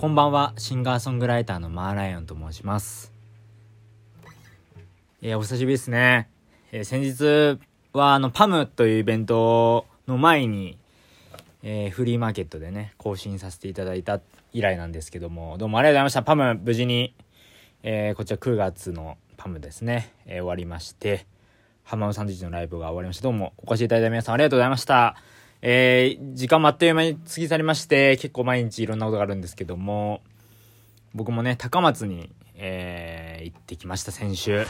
こんばんは、シンガーソングライターのマーライオンと申します。えー、お久しぶりですね。えー、先日は、あの、パムというイベントの前に、えー、フリーマーケットでね、更新させていただいた以来なんですけども、どうもありがとうございました。パム、無事に、え、こちら9月のパムですね、え、終わりまして、ハマウサンドイッチのライブが終わりました。どうもお越しいただいた皆さんありがとうございました。えー、時間もあっという間に過ぎ去りまして、結構毎日いろんなことがあるんですけども、僕もね、高松に、えー、行ってきました、先週。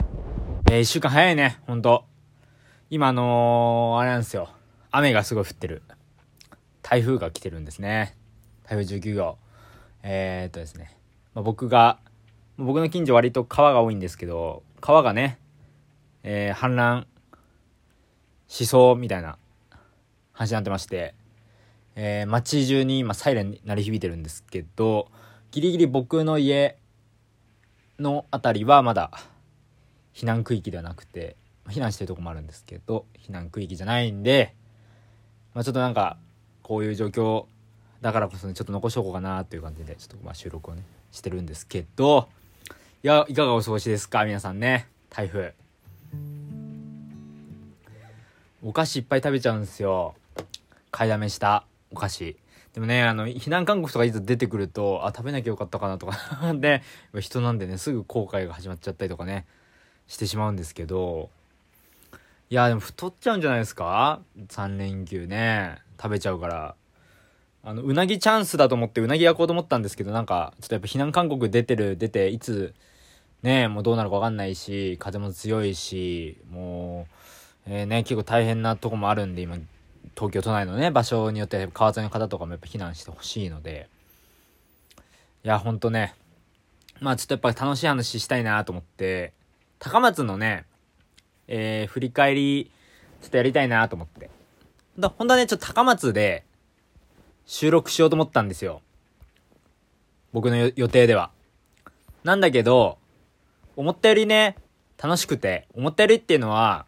えー、一週間早いね、ほんと。今あのー、あれなんですよ。雨がすごい降ってる。台風が来てるんですね。台風19号。えー、っとですね。まあ、僕が、僕の近所割と川が多いんですけど、川がね、えー、氾濫しそうみたいな話になってまして、えー、街中に今サイレン鳴り響いてるんですけど、ギリギリ僕の家の辺りはまだ避難区域ではなくて、避難してるとこもあるんですけど、避難区域じゃないんで、まあ、ちょっとなんか、こういう状況だからこそね、ちょっと残しとこうかなという感じで、ちょっとまあ収録をね、してるんですけど、いや、いかがお過ごしですか？皆さんね。台風。お菓子いっぱい食べちゃうんですよ。買いだめしたお菓子。でもね、あの、避難勧告とかいざ出てくると、あ、食べなきゃよかったかなとか で、人なんでね、すぐ後悔が始まっちゃったりとかね、してしまうんですけど、いや、でも太っちゃうんじゃないですか ?3 連休ね、食べちゃうから。あの、うなぎチャンスだと思って、うなぎ焼こうと思ったんですけど、なんか、ちょっとやっぱ避難勧告出てる、出て、いつ、ね、もうどうなるかわかんないし、風も強いし、もう、えー、ね、結構大変なとこもあるんで、今、東京都内のね、場所によって川沿いの方とかもやっぱ避難してほしいので、いや、ほんとね、まあちょっとやっぱ楽しい話したいなと思って、高松のね、えー、振り返り、ちょっとやりたいなと思って。だ本当はね、ちょっと高松で収録しようと思ったんですよ。僕の予定では。なんだけど、思ったよりね、楽しくて、思ったよりっていうのは、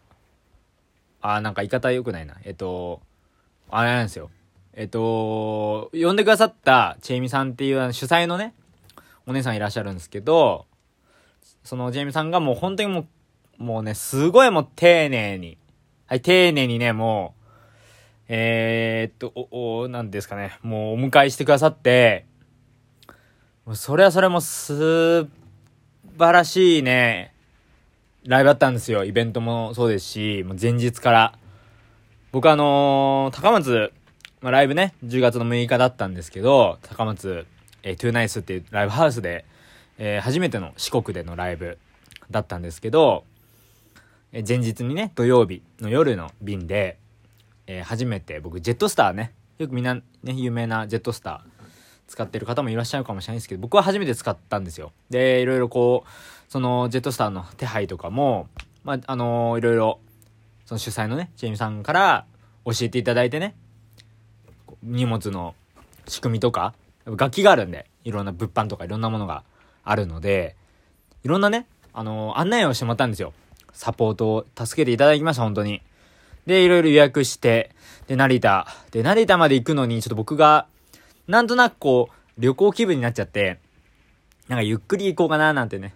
あーなんか言い方良くないな。えっと、あれなんですよ。えっと、呼んでくださったチェイミさんっていう主催のね、お姉さんいらっしゃるんですけど、そのジェイミさんがもう本当にもう、もうね、すごいもう丁寧に、はい、丁寧にね、もう、えー、っと、お、お、なんですかね、もうお迎えしてくださって、もうそれはそれも素晴らしいね、ライブだったんですよ。イベントもそうですし、もう前日から。僕あのー、高松、まあ、ライブね、10月の6日だったんですけど、高松、えー、トゥーナイスっていうライブハウスで、えー、初めての四国でのライブだったんですけど、えー、前日にね、土曜日の夜の便で、えー、初めて僕、ジェットスターね、よくみんなね、有名なジェットスター使ってる方もいらっしゃるかもしれないですけど、僕は初めて使ったんですよ。で、いろいろこう、そのジェットスターの手配とかも、まあ、あのー、いろいろその主催のね、ジェイミさんから教えていただいてね、荷物の仕組みとか、楽器があるんで、いろんな物販とかいろんなものがあるので、いろんなね、あのー、案内をしてもらったんですよ。サポートを助けていただきました、本当に。で、いろいろ予約して、で、成田。で、成田まで行くのに、ちょっと僕が、なんとなくこう、旅行気分になっちゃって、なんかゆっくり行こうかななんてね、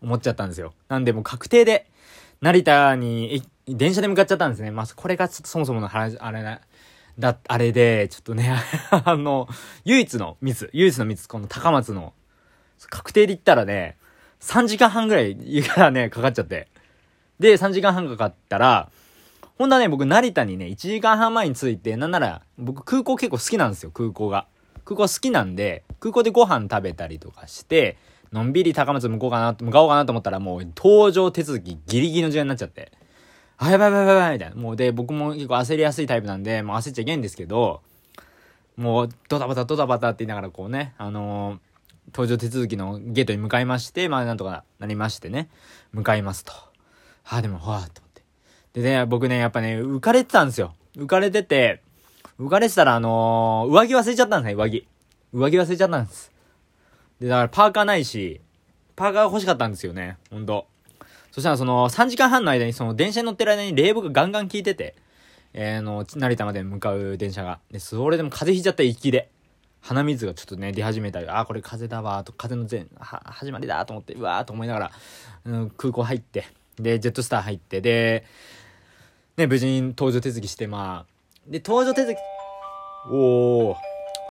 思っちゃったんですよ。なんでもう確定で、成田に、電車で向かっちゃったんですね。まあ、これがちょっとそもそもの話、あれな、だ、あれで、ちょっとね、あの、唯一のミス、唯一のミス、この高松の、確定で言ったらね、3時間半ぐらい、からね、かかっちゃって。で、3時間半かかったら、ほんとはね、僕、成田にね、1時間半前に着いて、なんなら、僕、空港結構好きなんですよ、空港が。空港好きなんで、空港でご飯食べたりとかして、のんびり高松向こうかな、向かおうかなと思ったらもう搭乗手続きギリギリの時間になっちゃって。あ、やばいやばいやばいみたいな。もうで、僕も結構焦りやすいタイプなんで、もう焦っちゃいけんですけど、もうドタバタドタバタって言いながらこうね、あのー、搭乗手続きのゲートに向かいまして、まあなんとかなりましてね、向かいますと。あ、でも、ほわーと思って。でね、僕ね、やっぱね、浮かれてたんですよ。浮かれてて、浮かれてたらあのー、上着忘れちゃったんですね、上着。上着忘れちゃったんです。で、だからパーカーないし、パーカー欲しかったんですよね。ほんと。そしたらその3時間半の間にその電車に乗ってる間に冷房がガンガン効いてて、えー、の、成田まで向かう電車が。で、それでも風邪ひいちゃったきで。鼻水がちょっとね、出始めたり、あ、これ風だわ、と、風の前、は、始まりだと思って、うわーと思いながら、うん、空港入って、で、ジェットスター入って、で、ね、無事に搭乗手続きして、まあ、で、搭乗手続き、おー、